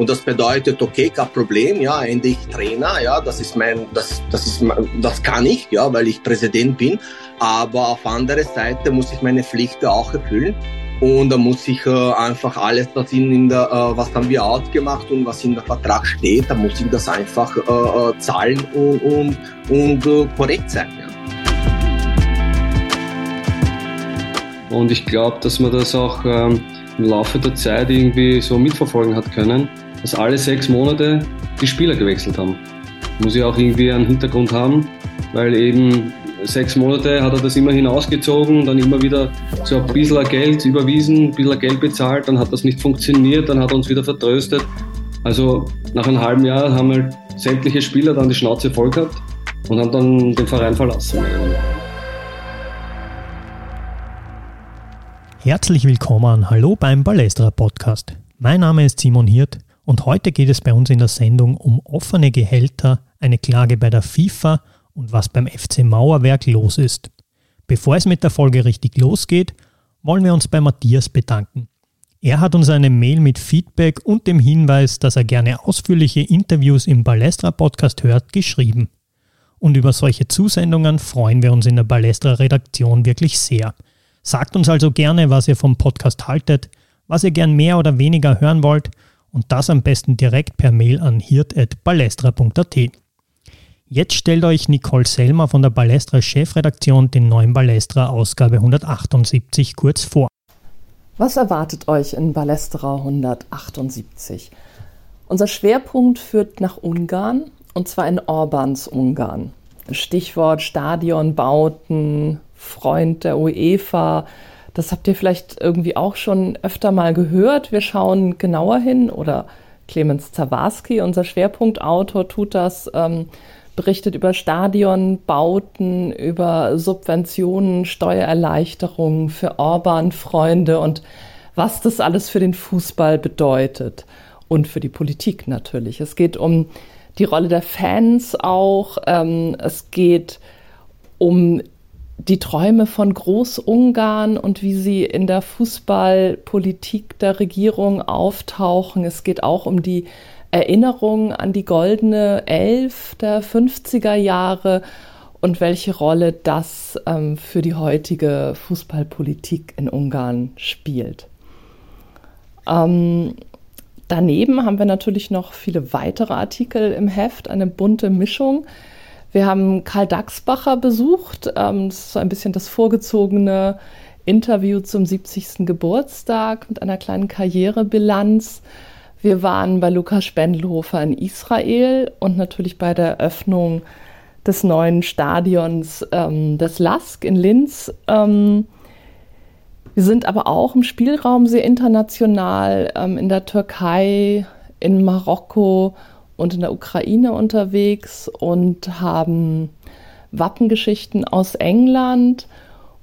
Und das bedeutet, okay, kein Problem, ja, endlich Trainer, ja, das ist mein, das, das ist, das kann ich, ja, weil ich Präsident bin. Aber auf andere Seite muss ich meine Pflichten auch erfüllen. Und da muss ich äh, einfach alles, was in, in der, äh, was haben wir ausgemacht und was in der Vertrag steht, da muss ich das einfach äh, äh zahlen und, und, und äh, korrekt sein. Ja. Und ich glaube, dass man das auch ähm, im Laufe der Zeit irgendwie so mitverfolgen hat können, dass alle sechs Monate die Spieler gewechselt haben. Muss ja auch irgendwie einen Hintergrund haben, weil eben sechs Monate hat er das immer hinausgezogen, dann immer wieder so ein bisschen Geld überwiesen, ein bisschen Geld bezahlt, dann hat das nicht funktioniert, dann hat er uns wieder vertröstet. Also nach einem halben Jahr haben halt sämtliche Spieler dann die Schnauze voll gehabt und haben dann den Verein verlassen. Herzlich willkommen, hallo beim Ballestra Podcast. Mein Name ist Simon Hirt und heute geht es bei uns in der Sendung um offene Gehälter, eine Klage bei der FIFA und was beim FC Mauerwerk los ist. Bevor es mit der Folge richtig losgeht, wollen wir uns bei Matthias bedanken. Er hat uns eine Mail mit Feedback und dem Hinweis, dass er gerne ausführliche Interviews im Balestra Podcast hört, geschrieben. Und über solche Zusendungen freuen wir uns in der Balestra Redaktion wirklich sehr. Sagt uns also gerne, was ihr vom Podcast haltet, was ihr gern mehr oder weniger hören wollt und das am besten direkt per Mail an hirt.balestra.at. Jetzt stellt euch Nicole Selmer von der Balestra Chefredaktion den neuen Balestra Ausgabe 178 kurz vor. Was erwartet euch in Balestra 178? Unser Schwerpunkt führt nach Ungarn und zwar in Orbans Ungarn. Stichwort Stadionbauten, Freund der UEFA. Das habt ihr vielleicht irgendwie auch schon öfter mal gehört. Wir schauen genauer hin oder Clemens Zawarski, unser Schwerpunktautor, tut das. Ähm, berichtet über Stadionbauten, über Subventionen, Steuererleichterungen für Orban-Freunde und was das alles für den Fußball bedeutet und für die Politik natürlich. Es geht um die Rolle der Fans auch. Ähm, es geht um die Träume von Großungarn und wie sie in der Fußballpolitik der Regierung auftauchen. Es geht auch um die Erinnerung an die goldene Elf der 50er Jahre und welche Rolle das ähm, für die heutige Fußballpolitik in Ungarn spielt. Ähm, daneben haben wir natürlich noch viele weitere Artikel im Heft, eine bunte Mischung. Wir haben Karl Daxbacher besucht. Ähm, das ist so ein bisschen das vorgezogene Interview zum 70. Geburtstag mit einer kleinen Karrierebilanz. Wir waren bei Lukas Spendelhofer in Israel und natürlich bei der Eröffnung des neuen Stadions ähm, des Lask in Linz. Ähm, wir sind aber auch im Spielraum sehr international, ähm, in der Türkei, in Marokko und in der Ukraine unterwegs und haben Wappengeschichten aus England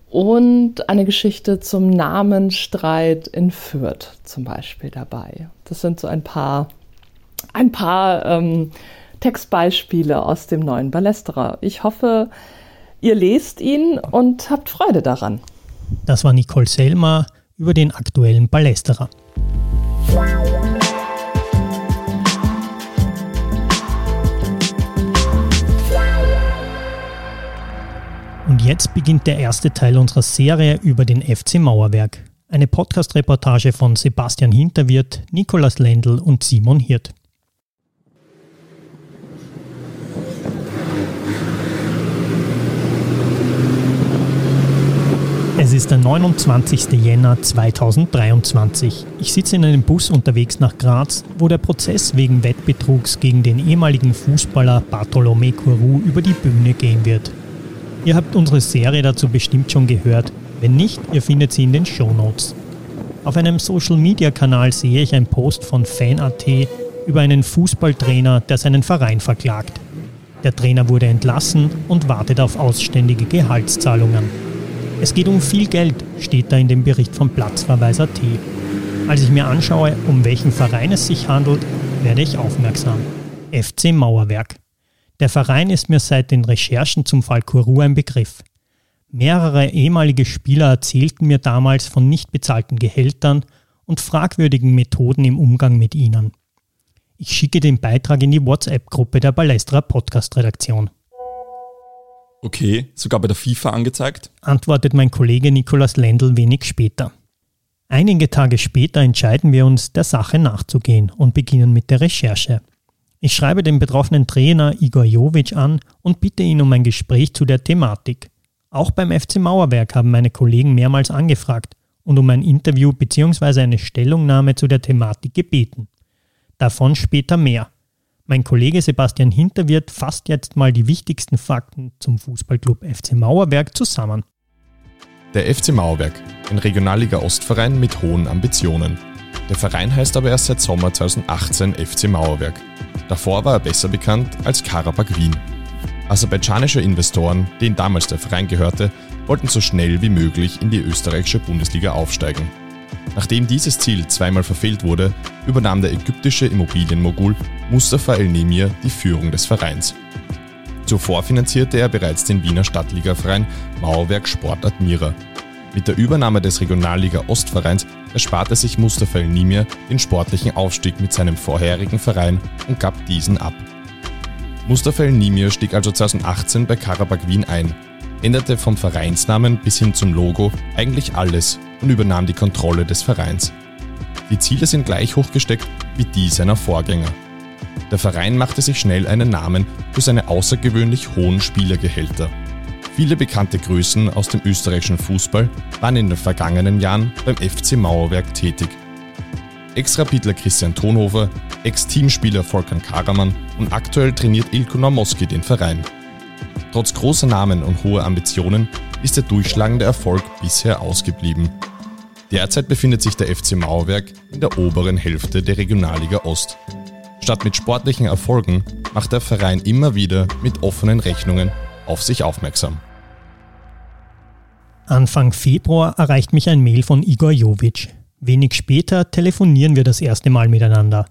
und eine Geschichte zum Namenstreit in Fürth zum Beispiel dabei. Das sind so ein paar, ein paar ähm, Textbeispiele aus dem neuen Ballesterer. Ich hoffe, ihr lest ihn und habt Freude daran. Das war Nicole Selmer über den aktuellen Ballesterer. Jetzt beginnt der erste Teil unserer Serie über den FC Mauerwerk. Eine Podcast-Reportage von Sebastian Hinterwirt, Nikolas Lendl und Simon Hirt. Es ist der 29. Jänner 2023. Ich sitze in einem Bus unterwegs nach Graz, wo der Prozess wegen Wettbetrugs gegen den ehemaligen Fußballer Bartolomé Courou über die Bühne gehen wird. Ihr habt unsere Serie dazu bestimmt schon gehört. Wenn nicht, ihr findet sie in den Show Notes. Auf einem Social-Media-Kanal sehe ich einen Post von Fan.at über einen Fußballtrainer, der seinen Verein verklagt. Der Trainer wurde entlassen und wartet auf ausständige Gehaltszahlungen. Es geht um viel Geld, steht da in dem Bericht von Platzverweis.at. Als ich mir anschaue, um welchen Verein es sich handelt, werde ich aufmerksam. FC Mauerwerk. Der Verein ist mir seit den Recherchen zum Fall Kourou ein Begriff. Mehrere ehemalige Spieler erzählten mir damals von nicht bezahlten Gehältern und fragwürdigen Methoden im Umgang mit ihnen. Ich schicke den Beitrag in die WhatsApp-Gruppe der Balestra Podcast-Redaktion. Okay, sogar bei der FIFA angezeigt? Antwortet mein Kollege Nikolaus Lendl wenig später. Einige Tage später entscheiden wir uns, der Sache nachzugehen und beginnen mit der Recherche. Ich schreibe den betroffenen Trainer Igor Jovic an und bitte ihn um ein Gespräch zu der Thematik. Auch beim FC Mauerwerk haben meine Kollegen mehrmals angefragt und um ein Interview bzw. eine Stellungnahme zu der Thematik gebeten. Davon später mehr. Mein Kollege Sebastian Hinterwirt fasst jetzt mal die wichtigsten Fakten zum Fußballclub FC Mauerwerk zusammen. Der FC Mauerwerk, ein Regionalliga Ostverein mit hohen Ambitionen. Der Verein heißt aber erst seit Sommer 2018 FC Mauerwerk. Davor war er besser bekannt als Karabakh Wien. Aserbaidschanische Investoren, denen damals der Verein gehörte, wollten so schnell wie möglich in die österreichische Bundesliga aufsteigen. Nachdem dieses Ziel zweimal verfehlt wurde, übernahm der ägyptische Immobilienmogul Mustafa El-Nemir die Führung des Vereins. Zuvor finanzierte er bereits den Wiener Stadtligaverein Mauerwerk Sport Admira. Mit der Übernahme des Regionalliga Ostvereins ersparte sich Mustafa El-Nimir den sportlichen Aufstieg mit seinem vorherigen Verein und gab diesen ab. Mustafa El-Nimir stieg also 2018 bei Karabakh Wien ein, änderte vom Vereinsnamen bis hin zum Logo eigentlich alles und übernahm die Kontrolle des Vereins. Die Ziele sind gleich hoch gesteckt wie die seiner Vorgänger. Der Verein machte sich schnell einen Namen für seine außergewöhnlich hohen Spielergehälter. Viele bekannte Größen aus dem österreichischen Fußball waren in den vergangenen Jahren beim FC Mauerwerk tätig. Ex-Rapidler Christian Thonhofer, Ex-Teamspieler Volkan Karaman und aktuell trainiert Ilko Naumoski den Verein. Trotz großer Namen und hoher Ambitionen ist der durchschlagende Erfolg bisher ausgeblieben. Derzeit befindet sich der FC Mauerwerk in der oberen Hälfte der Regionalliga Ost. Statt mit sportlichen Erfolgen macht der Verein immer wieder mit offenen Rechnungen auf sich aufmerksam. Anfang Februar erreicht mich ein Mail von Igor Jovic. Wenig später telefonieren wir das erste Mal miteinander.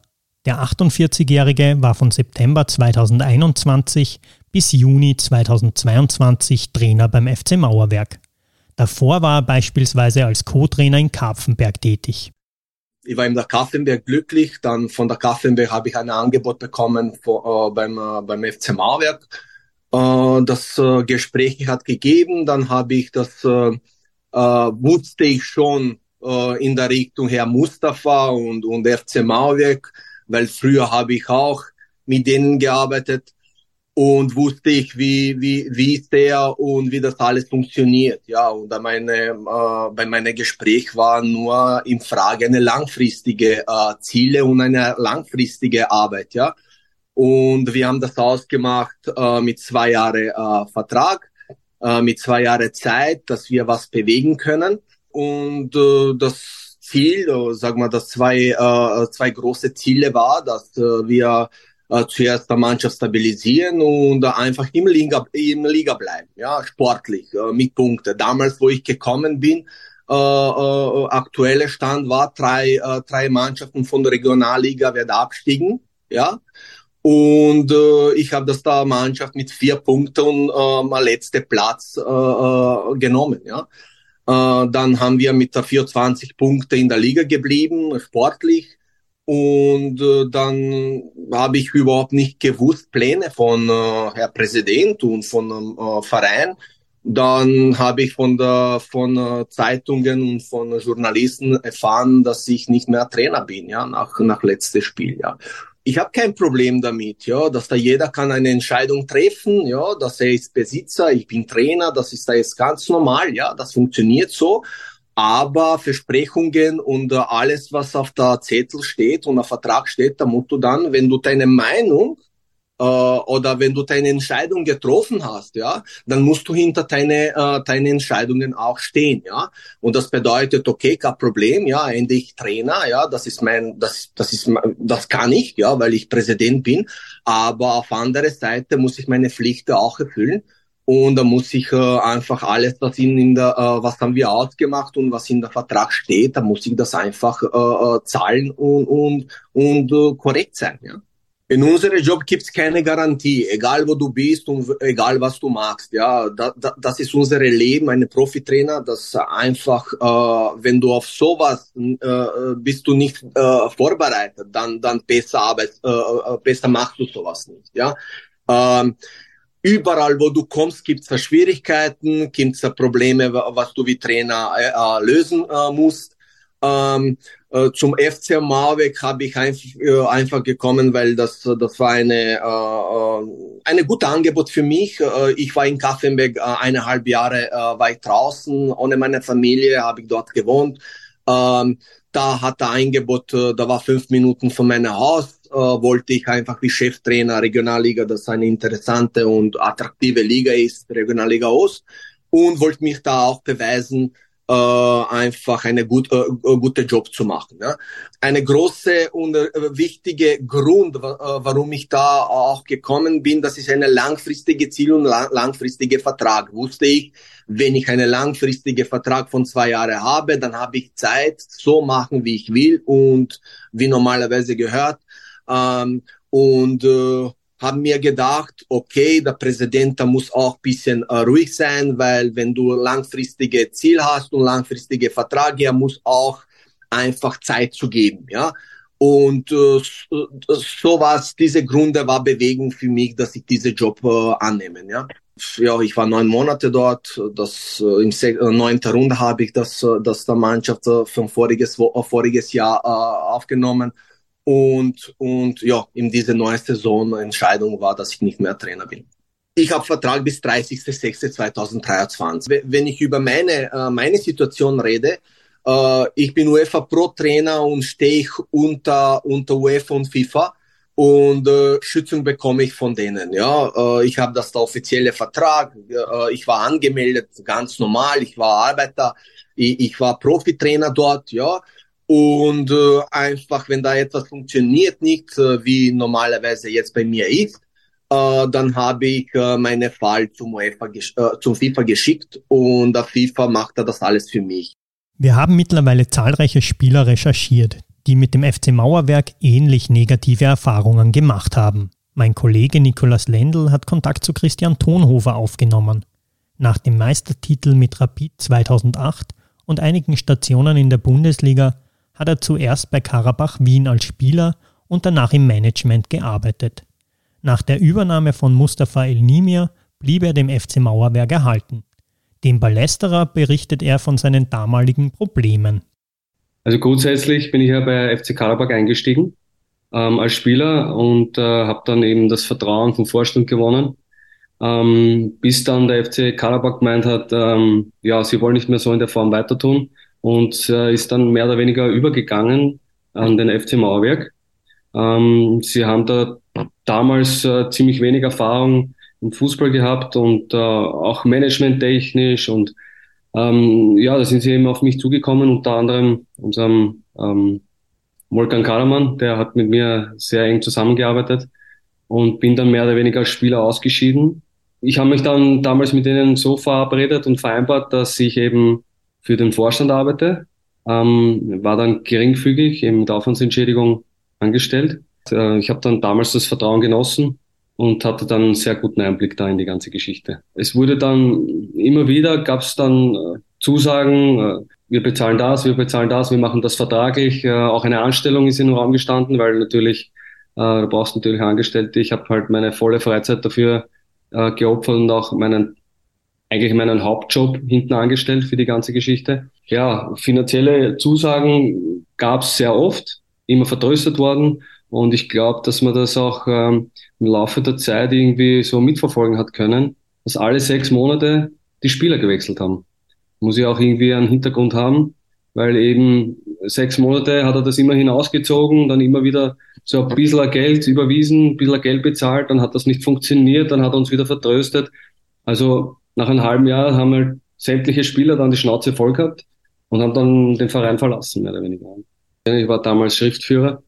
Der 48-Jährige war von September 2021 bis Juni 2022 Trainer beim FC Mauerwerk. Davor war er beispielsweise als Co-Trainer in Karpfenberg tätig. Ich war in der Kaffenberg glücklich, dann von der Kaffenberg habe ich ein Angebot bekommen vor, äh, beim, äh, beim FC Mauerwerk. Äh, das äh, Gespräch hat gegeben, dann habe ich das, äh, äh, wusste ich schon in der Richtung Herr Mustafa und, und FC Mauerwerk weil früher habe ich auch mit denen gearbeitet und wusste ich, wie, wie, wie ist der und wie das alles funktioniert. Ja, und meine, äh, bei meinem Gespräch war nur in Frage eine langfristige äh, Ziele und eine langfristige Arbeit. Ja, und wir haben das ausgemacht äh, mit zwei Jahre äh, Vertrag, äh, mit zwei Jahre Zeit, dass wir was bewegen können. Und äh, das Ziel, äh, sagen wir, dass zwei, äh, zwei große Ziele war, dass äh, wir äh, zuerst der Mannschaft stabilisieren und äh, einfach im Liga, im Liga bleiben, ja, sportlich, äh, mit Punkten. Damals, wo ich gekommen bin, äh, äh, aktuelle Stand war, drei, äh, drei Mannschaften von der Regionalliga werden abstiegen, ja. Und äh, ich habe das da Mannschaft mit vier Punkten äh, mal letzte Platz äh, äh, genommen, ja. Äh, dann haben wir mit der 24 Punkte in der Liga geblieben, sportlich. Und äh, dann habe ich überhaupt nicht gewusst, Pläne von äh, Herr Präsident und von äh, Verein. Dann habe ich von der von äh, Zeitungen und von Journalisten erfahren, dass ich nicht mehr Trainer bin, ja, nach nach letztes Spiel, ja ich habe kein Problem damit, ja, dass da jeder kann eine Entscheidung treffen, ja, dass er ist Besitzer, ich bin Trainer, das ist da jetzt ganz normal, ja, das funktioniert so. Aber Versprechungen und äh, alles, was auf der Zettel steht und auf Vertrag steht, da musst du dann, wenn du deine Meinung äh, oder wenn du deine Entscheidung getroffen hast, ja, dann musst du hinter deine, äh, deine Entscheidungen auch stehen, ja. Und das bedeutet, okay, kein Problem, ja, endlich Trainer, ja, das ist mein, das, das ist, das kann ich, ja, weil ich Präsident bin. Aber auf andere Seite muss ich meine Pflichten auch erfüllen. Und da muss ich äh, einfach alles, was in, in der, äh, was haben wir ausgemacht und was in der Vertrag steht, da muss ich das einfach äh, äh zahlen und und und äh, korrekt sein, ja. In unserem Job gibt es keine Garantie, egal wo du bist und egal was du magst. Ja, da, da, das ist unser Leben, eine Profitrainer. Das einfach, äh, wenn du auf sowas äh, bist du nicht äh, vorbereitet, dann dann besser Arbeit, äh, äh besser machst du sowas nicht. Ja. Ähm, überall, wo du kommst, gibt es Schwierigkeiten, gibt es Probleme, was du wie Trainer äh, äh lösen äh, musst. Ähm, äh, zum FC Marweg habe ich einfach, äh, einfach gekommen, weil das, das war eine, äh, eine gute Angebot für mich. Äh, ich war in Kaffenberg äh, eineinhalb Jahre äh, weit draußen. Ohne meine Familie habe ich dort gewohnt. Ähm, da hat der Angebot, äh, da war fünf Minuten von meinem Haus, äh, wollte ich einfach wie Cheftrainer Regionalliga, das eine interessante und attraktive Liga ist, Regionalliga Ost, und wollte mich da auch beweisen, äh, einfach eine gut, äh, äh, gute Job zu machen. Ja. Eine große und äh, wichtige Grund, äh, warum ich da auch gekommen bin, das ist eine langfristige Ziel und lang, langfristige Vertrag. Wusste ich, wenn ich einen langfristigen Vertrag von zwei Jahren habe, dann habe ich Zeit, so machen, wie ich will und wie normalerweise gehört. Ähm, und äh, haben mir gedacht, okay, der Präsident muss auch bisschen äh, ruhig sein, weil wenn du langfristige Ziel hast und langfristige Verträge, er muss auch einfach Zeit zu geben, ja. Und äh, so was, diese Gründe war Bewegung für mich, dass ich diesen Job äh, annehme, ja. Ja, ich war neun Monate dort. Das äh, im äh, neunten Runde habe ich das, äh, das der Mannschaft äh, von voriges, äh, voriges Jahr äh, aufgenommen. Und, und ja, in dieser neuen Saison Entscheidung war, dass ich nicht mehr Trainer bin. Ich habe Vertrag bis 30.06.2023. Wenn ich über meine, äh, meine Situation rede, äh, ich bin UEFA Pro Trainer und stehe ich unter, unter UEFA und FIFA und äh, Schützung bekomme ich von denen. Ja, äh, ich habe das der offizielle Vertrag. Äh, ich war angemeldet, ganz normal. Ich war Arbeiter. Ich, ich war Profitrainer dort. Ja, und äh, einfach, wenn da etwas funktioniert nicht, äh, wie normalerweise jetzt bei mir ist, äh, dann habe ich äh, meine Fall zum, UEFA äh, zum FIFA geschickt und der FIFA macht das alles für mich. Wir haben mittlerweile zahlreiche Spieler recherchiert, die mit dem FC Mauerwerk ähnlich negative Erfahrungen gemacht haben. Mein Kollege Nikolaus Lendl hat Kontakt zu Christian Tonhofer aufgenommen. Nach dem Meistertitel mit Rapid 2008 und einigen Stationen in der Bundesliga hat er zuerst bei Karabach Wien als Spieler und danach im Management gearbeitet. Nach der Übernahme von Mustafa El-Nimir blieb er dem FC Mauerwerk erhalten. Dem Ballesterer berichtet er von seinen damaligen Problemen. Also grundsätzlich bin ich ja bei FC Karabach eingestiegen ähm, als Spieler und äh, habe dann eben das Vertrauen vom Vorstand gewonnen, ähm, bis dann der FC Karabach gemeint hat, ähm, ja, sie wollen nicht mehr so in der Form weiter tun und äh, ist dann mehr oder weniger übergegangen an den FC Mauerwerk. Ähm, sie haben da damals äh, ziemlich wenig Erfahrung im Fußball gehabt und äh, auch managementtechnisch und ähm, ja, da sind sie eben auf mich zugekommen, unter anderem unserem ähm, Volkan Karaman, der hat mit mir sehr eng zusammengearbeitet und bin dann mehr oder weniger als Spieler ausgeschieden. Ich habe mich dann damals mit denen so verabredet und vereinbart, dass ich eben für den Vorstand arbeite, ähm, war dann geringfügig eben mit Aufwandsentschädigung angestellt. Äh, ich habe dann damals das Vertrauen genossen und hatte dann einen sehr guten Einblick da in die ganze Geschichte. Es wurde dann immer wieder, gab es dann äh, Zusagen, äh, wir bezahlen das, wir bezahlen das, wir machen das vertraglich. Äh, auch eine Anstellung ist in den Raum gestanden, weil natürlich, äh, du brauchst natürlich Angestellte. Ich habe halt meine volle Freizeit dafür äh, geopfert und auch meinen eigentlich meinen Hauptjob hinten angestellt für die ganze Geschichte. Ja, finanzielle Zusagen gab es sehr oft, immer vertröstet worden. Und ich glaube, dass man das auch ähm, im Laufe der Zeit irgendwie so mitverfolgen hat können, dass alle sechs Monate die Spieler gewechselt haben. Muss ich auch irgendwie einen Hintergrund haben, weil eben sechs Monate hat er das immer hinausgezogen, dann immer wieder so ein bisschen Geld überwiesen, ein bisschen Geld bezahlt, dann hat das nicht funktioniert, dann hat er uns wieder vertröstet. Also nach einem halben Jahr haben halt sämtliche Spieler dann die Schnauze voll gehabt und haben dann den Verein verlassen, mehr oder weniger. Ich war damals Schriftführer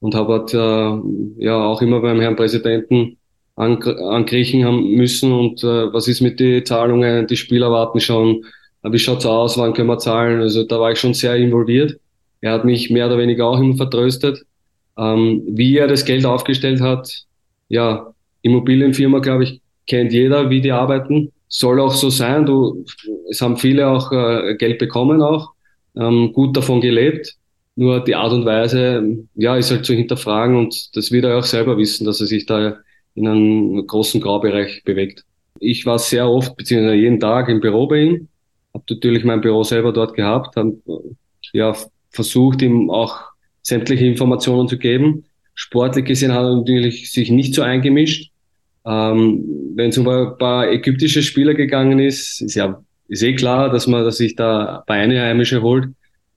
und habe halt, äh, ja auch immer beim Herrn Präsidenten ankriechen haben müssen und äh, was ist mit den Zahlungen, die Spieler warten schon, wie schaut's aus, wann können wir zahlen, also da war ich schon sehr involviert. Er hat mich mehr oder weniger auch immer vertröstet Ähm, wie er das Geld aufgestellt hat, ja, Immobilienfirma, glaube ich, kennt jeder, wie die arbeiten. Soll auch so sein. Du, es haben viele auch äh, Geld bekommen auch, ähm, gut davon gelebt. Nur die Art und Weise, ja, ist halt zu hinterfragen und das wird er auch selber wissen, dass er sich da in einem großen Graubereich bewegt. Ich war sehr oft, beziehungsweise jeden Tag im Büro bei ihm, habe natürlich mein Büro selber dort gehabt, habe ja, versucht, ihm auch sämtliche Informationen zu geben. Sportlich gesehen hat er natürlich sich nicht so eingemischt. Ähm, Wenn es um ein paar ägyptische Spieler gegangen ist, ist ja ist eh klar, dass man dass sich da bei Einheimische holt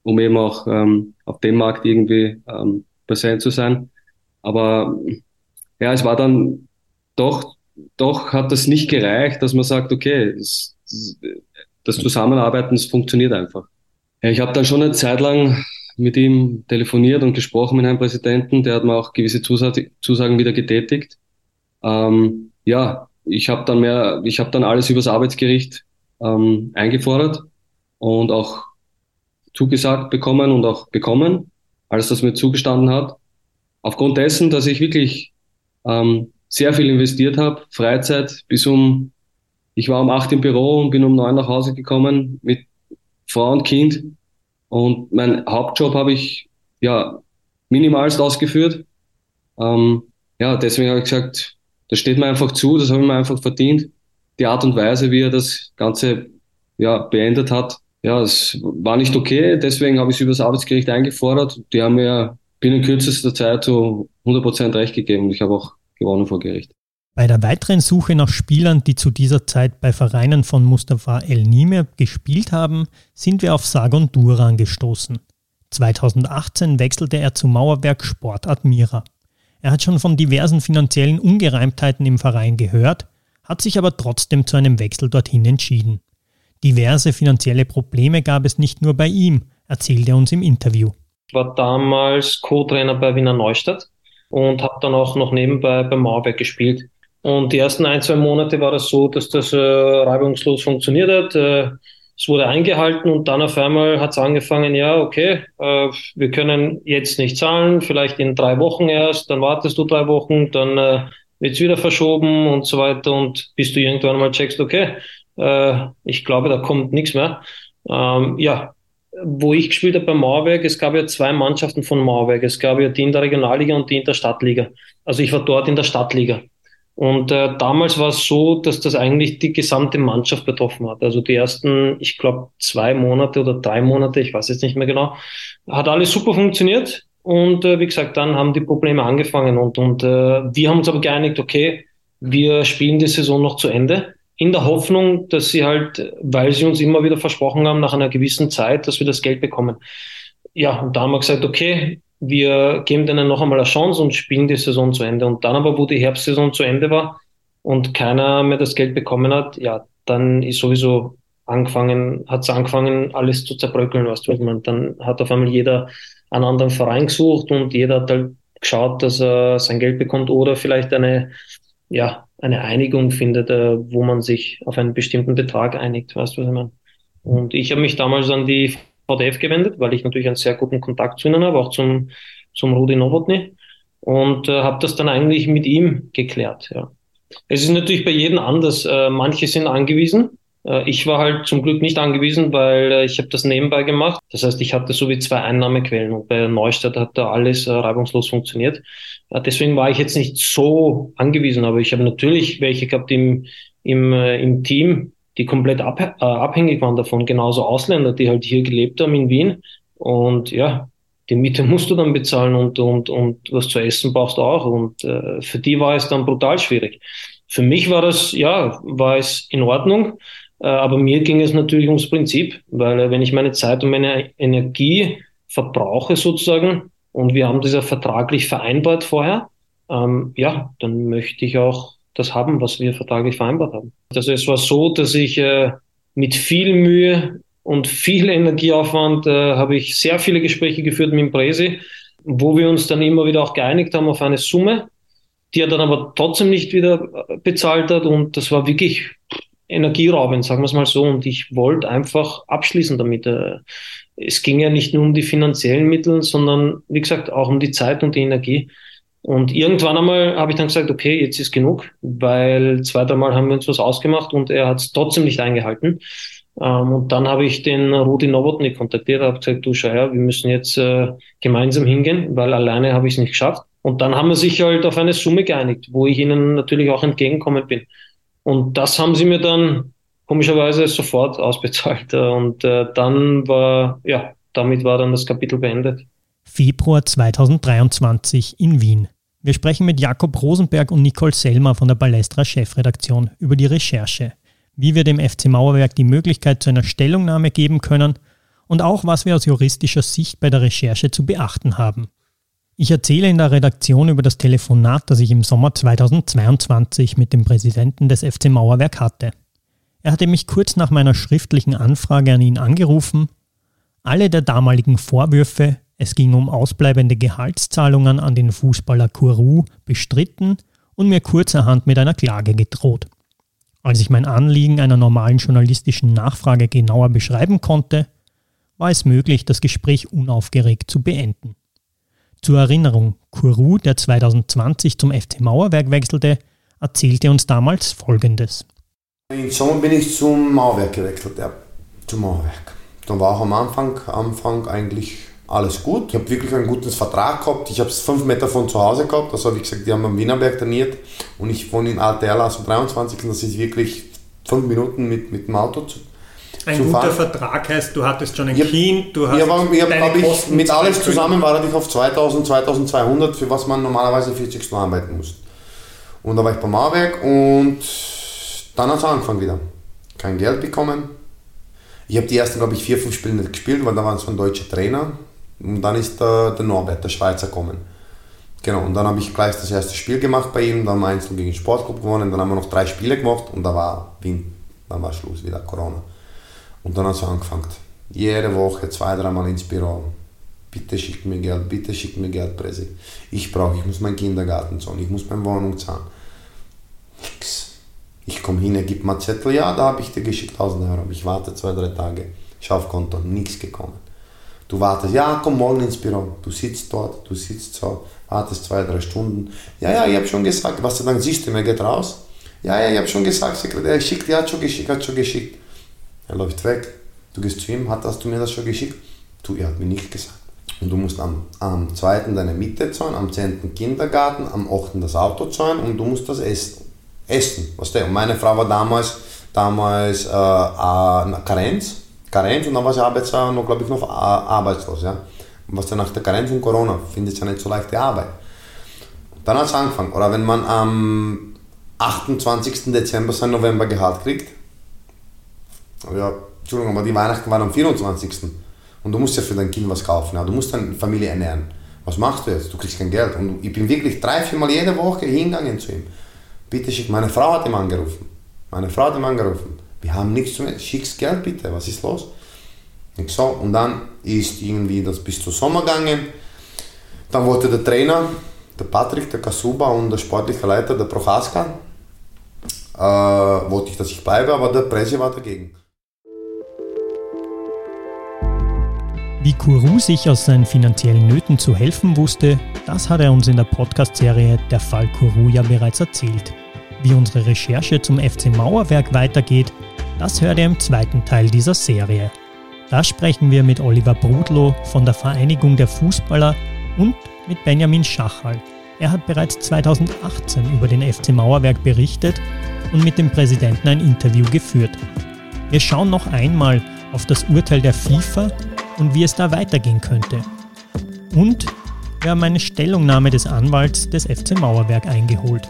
um eben auch ähm, auf dem Markt irgendwie ähm, präsent zu sein. Aber ja, es war dann doch, doch hat das nicht gereicht, dass man sagt, okay, das, das Zusammenarbeiten, das funktioniert einfach. Ich habe dann schon eine Zeit lang mit ihm telefoniert und gesprochen mit einem Präsidenten, der hat mir auch gewisse Zusagen wieder getätigt. Ähm, ja, ich habe dann mehr, ich habe dann alles übers Arbeitsgericht ähm, eingefordert und auch zugesagt bekommen und auch bekommen, als das mir zugestanden hat. Aufgrund dessen, dass ich wirklich ähm, sehr viel investiert habe, Freizeit bis um, ich war um acht im Büro und bin um neun nach Hause gekommen mit Frau und Kind. Und mein Hauptjob habe ich ja minimalst ausgeführt. Ähm, ja, deswegen habe ich gesagt, das steht mir einfach zu, das habe ich mir einfach verdient. Die Art und Weise, wie er das Ganze ja, beendet hat, ja, es war nicht okay, deswegen habe ich es über das Arbeitsgericht eingefordert. Die haben mir binnen kürzester Zeit so 100% recht gegeben und ich habe auch gewonnen vor Gericht. Bei der weiteren Suche nach Spielern, die zu dieser Zeit bei Vereinen von Mustafa El Nimir gespielt haben, sind wir auf Sagon Duran gestoßen. 2018 wechselte er zu Mauerwerk Sport Admira. Er hat schon von diversen finanziellen Ungereimtheiten im Verein gehört, hat sich aber trotzdem zu einem Wechsel dorthin entschieden. Diverse finanzielle Probleme gab es nicht nur bei ihm, erzählt er uns im Interview. Ich war damals Co-Trainer bei Wiener Neustadt und habe dann auch noch nebenbei bei Mauerberg gespielt. Und die ersten ein, zwei Monate war das so, dass das äh, reibungslos funktioniert hat. Äh, es wurde eingehalten und dann auf einmal hat es angefangen, ja, okay, äh, wir können jetzt nicht zahlen, vielleicht in drei Wochen erst, dann wartest du drei Wochen, dann äh, wird es wieder verschoben und so weiter und bis du irgendwann mal checkst, okay, äh, ich glaube, da kommt nichts mehr. Ähm, ja, wo ich gespielt habe bei Mauerwerk, es gab ja zwei Mannschaften von Mauerwerk. Es gab ja die in der Regionalliga und die in der Stadtliga. Also ich war dort in der Stadtliga. Und äh, damals war es so, dass das eigentlich die gesamte Mannschaft betroffen hat. Also die ersten, ich glaube, zwei Monate oder drei Monate, ich weiß jetzt nicht mehr genau, hat alles super funktioniert. Und äh, wie gesagt, dann haben die Probleme angefangen. Und, und äh, wir haben uns aber geeinigt, okay, wir spielen die Saison noch zu Ende in der Hoffnung, dass sie halt, weil sie uns immer wieder versprochen haben, nach einer gewissen Zeit, dass wir das Geld bekommen. Ja, und da haben wir gesagt, okay, wir geben denen noch einmal eine Chance und spielen die Saison zu Ende. Und dann aber, wo die Herbstsaison zu Ende war und keiner mehr das Geld bekommen hat, ja, dann ist sowieso angefangen, hat es angefangen, alles zu zerbröckeln, weißt du, was man, dann hat auf einmal jeder einen anderen Verein gesucht und jeder hat halt geschaut, dass er sein Geld bekommt oder vielleicht eine, ja, eine Einigung findet, äh, wo man sich auf einen bestimmten Betrag einigt, weißt du, was ich meine? Und ich habe mich damals an die VDF gewendet, weil ich natürlich einen sehr guten Kontakt zu ihnen habe, auch zum, zum Rudi Nowotny und äh, habe das dann eigentlich mit ihm geklärt. Ja. Es ist natürlich bei jedem anders. Äh, manche sind angewiesen, äh, ich war halt zum Glück nicht angewiesen, weil äh, ich habe das nebenbei gemacht. Das heißt, ich hatte so wie zwei Einnahmequellen und bei Neustadt hat da alles äh, reibungslos funktioniert. Deswegen war ich jetzt nicht so angewiesen, aber ich habe natürlich welche gehabt im, im, im Team, die komplett ab, äh, abhängig waren davon. Genauso Ausländer, die halt hier gelebt haben in Wien. Und ja, die Miete musst du dann bezahlen und, und, und was zu essen brauchst du auch. Und äh, für die war es dann brutal schwierig. Für mich war das, ja, war es in Ordnung. Äh, aber mir ging es natürlich ums Prinzip, weil äh, wenn ich meine Zeit und meine Energie verbrauche sozusagen und wir haben das ja vertraglich vereinbart vorher, ähm, ja, dann möchte ich auch das haben, was wir vertraglich vereinbart haben. Also es war so, dass ich äh, mit viel Mühe und viel Energieaufwand äh, habe ich sehr viele Gespräche geführt mit dem Presi, wo wir uns dann immer wieder auch geeinigt haben auf eine Summe, die er dann aber trotzdem nicht wieder äh, bezahlt hat und das war wirklich energieraubend, sagen wir es mal so. Und ich wollte einfach abschließen damit. Äh, es ging ja nicht nur um die finanziellen Mittel, sondern wie gesagt auch um die Zeit und die Energie. Und irgendwann einmal habe ich dann gesagt, okay, jetzt ist genug, weil zweimal haben wir uns was ausgemacht und er hat es trotzdem nicht eingehalten. Ähm, und dann habe ich den Rudi Nowotny kontaktiert, habe gesagt, du schau her, wir müssen jetzt äh, gemeinsam hingehen, weil alleine habe ich es nicht geschafft. Und dann haben wir sich halt auf eine Summe geeinigt, wo ich ihnen natürlich auch entgegenkommen bin. Und das haben sie mir dann komischerweise sofort ausbezahlt. Und äh, dann war, ja, damit war dann das Kapitel beendet. Februar 2023 in Wien. Wir sprechen mit Jakob Rosenberg und Nicole Selmer von der Balestra Chefredaktion über die Recherche wie wir dem FC Mauerwerk die Möglichkeit zu einer Stellungnahme geben können und auch was wir aus juristischer Sicht bei der Recherche zu beachten haben. Ich erzähle in der Redaktion über das Telefonat, das ich im Sommer 2022 mit dem Präsidenten des FC Mauerwerk hatte. Er hatte mich kurz nach meiner schriftlichen Anfrage an ihn angerufen. Alle der damaligen Vorwürfe, es ging um ausbleibende Gehaltszahlungen an den Fußballer Kourou, bestritten und mir kurzerhand mit einer Klage gedroht. Als ich mein Anliegen einer normalen journalistischen Nachfrage genauer beschreiben konnte, war es möglich, das Gespräch unaufgeregt zu beenden. Zur Erinnerung, Kuru, der 2020 zum FC Mauerwerk wechselte, erzählte uns damals Folgendes. Im Sommer bin ich zum Mauerwerk gewechselt, ja, zum Mauerwerk. Dann war auch am Anfang, Anfang eigentlich alles gut. Ich habe wirklich einen guten Vertrag gehabt. Ich habe es fünf Meter von zu Hause gehabt. Also wie gesagt, die haben am Wienerberg trainiert und ich wohne in ATL, also 23. Und das ist wirklich fünf Minuten mit, mit dem Auto zu, ein guter fahren. Vertrag heißt, du hattest schon ein ich Kind, du hast ja, aber ich habe, ich, mit alles zusammen war ich auf 2000, 2200, für was man normalerweise 40 Stunden arbeiten muss. Und da war ich beim Mauerwerk und dann hat es angefangen wieder. Kein Geld bekommen. Ich habe die ersten, glaube ich, vier, fünf Spiele nicht gespielt, weil da waren so ein deutscher Trainer. Und dann ist der, der Norbert, der Schweizer, gekommen. Genau, und dann habe ich gleich das erste Spiel gemacht bei ihm, dann haben wir Einzel gegen den Sportclub gewonnen, dann haben wir noch drei Spiele gemacht und da war Wien, dann war Schluss, wieder Corona. Und dann hat es angefangen. Jede Woche zwei, dreimal ins Büro. Bitte schickt mir Geld, bitte schickt mir Geld, Presse. Ich brauche, ich muss meinen Kindergarten zahlen, ich muss meine Wohnung zahlen. Nix. Ich komme hin, er gibt mir Zettel, ja, da habe ich dir geschickt 1000 Euro. Ich warte zwei, drei Tage. Ich auf Konto, nichts gekommen. Du wartest, ja, komm morgen ins Büro. Du sitzt dort, du sitzt so, wartest zwei, drei Stunden. Ja, ja, ich habe schon gesagt, was du dann siehst, du, er geht raus. Ja, ja, ich habe schon gesagt, Sekretär, schickt, er hat schon geschickt, hat schon geschickt. Er läuft weg. Du gehst zu ihm, hat hast du mir das schon geschickt? Du, er hat mir nicht gesagt. Und du musst am, am 2. deine Miete zahlen, am 10. Kindergarten, am 8. das Auto zahlen und du musst das essen. Essen, was der? Und meine Frau war damals, damals äh, äh, Karenz Karenz und dann war sie arbeitslos und glaube ich noch arbeitslos. Ja? Und was dann nach der Karenz und Corona findet ja nicht so leichte Arbeit. Dann hat es angefangen. Oder wenn man am 28. Dezember sein Novembergehalt kriegt, ja, Entschuldigung, aber die Weihnachten waren am 24. Und du musst ja für dein Kind was kaufen, ja? du musst deine Familie ernähren. Was machst du jetzt? Du kriegst kein Geld. Und ich bin wirklich drei, vier Mal jede Woche hingegangen zu ihm. Bitte schick, meine Frau hat ihm angerufen. Meine Frau hat ihm angerufen. Wir haben nichts zu tun. Schick's Geld bitte, was ist los? Ich so, und dann ist irgendwie das bis zum Sommer gegangen. Dann wollte der Trainer, der Patrick, der Kasuba und der sportliche Leiter, der Prochaska, äh, wollte ich, dass ich bleibe, aber der Presse war dagegen. Wie Kuru sich aus seinen finanziellen Nöten zu helfen wusste, das hat er uns in der Podcast-Serie Der Fall Kuru ja bereits erzählt. Wie unsere Recherche zum FC Mauerwerk weitergeht, das hört ihr im zweiten Teil dieser Serie. Da sprechen wir mit Oliver Brudlow von der Vereinigung der Fußballer und mit Benjamin Schachal. Er hat bereits 2018 über den FC Mauerwerk berichtet und mit dem Präsidenten ein Interview geführt. Wir schauen noch einmal auf das Urteil der FIFA und wie es da weitergehen könnte. Und wir haben eine Stellungnahme des Anwalts des FC Mauerwerk eingeholt.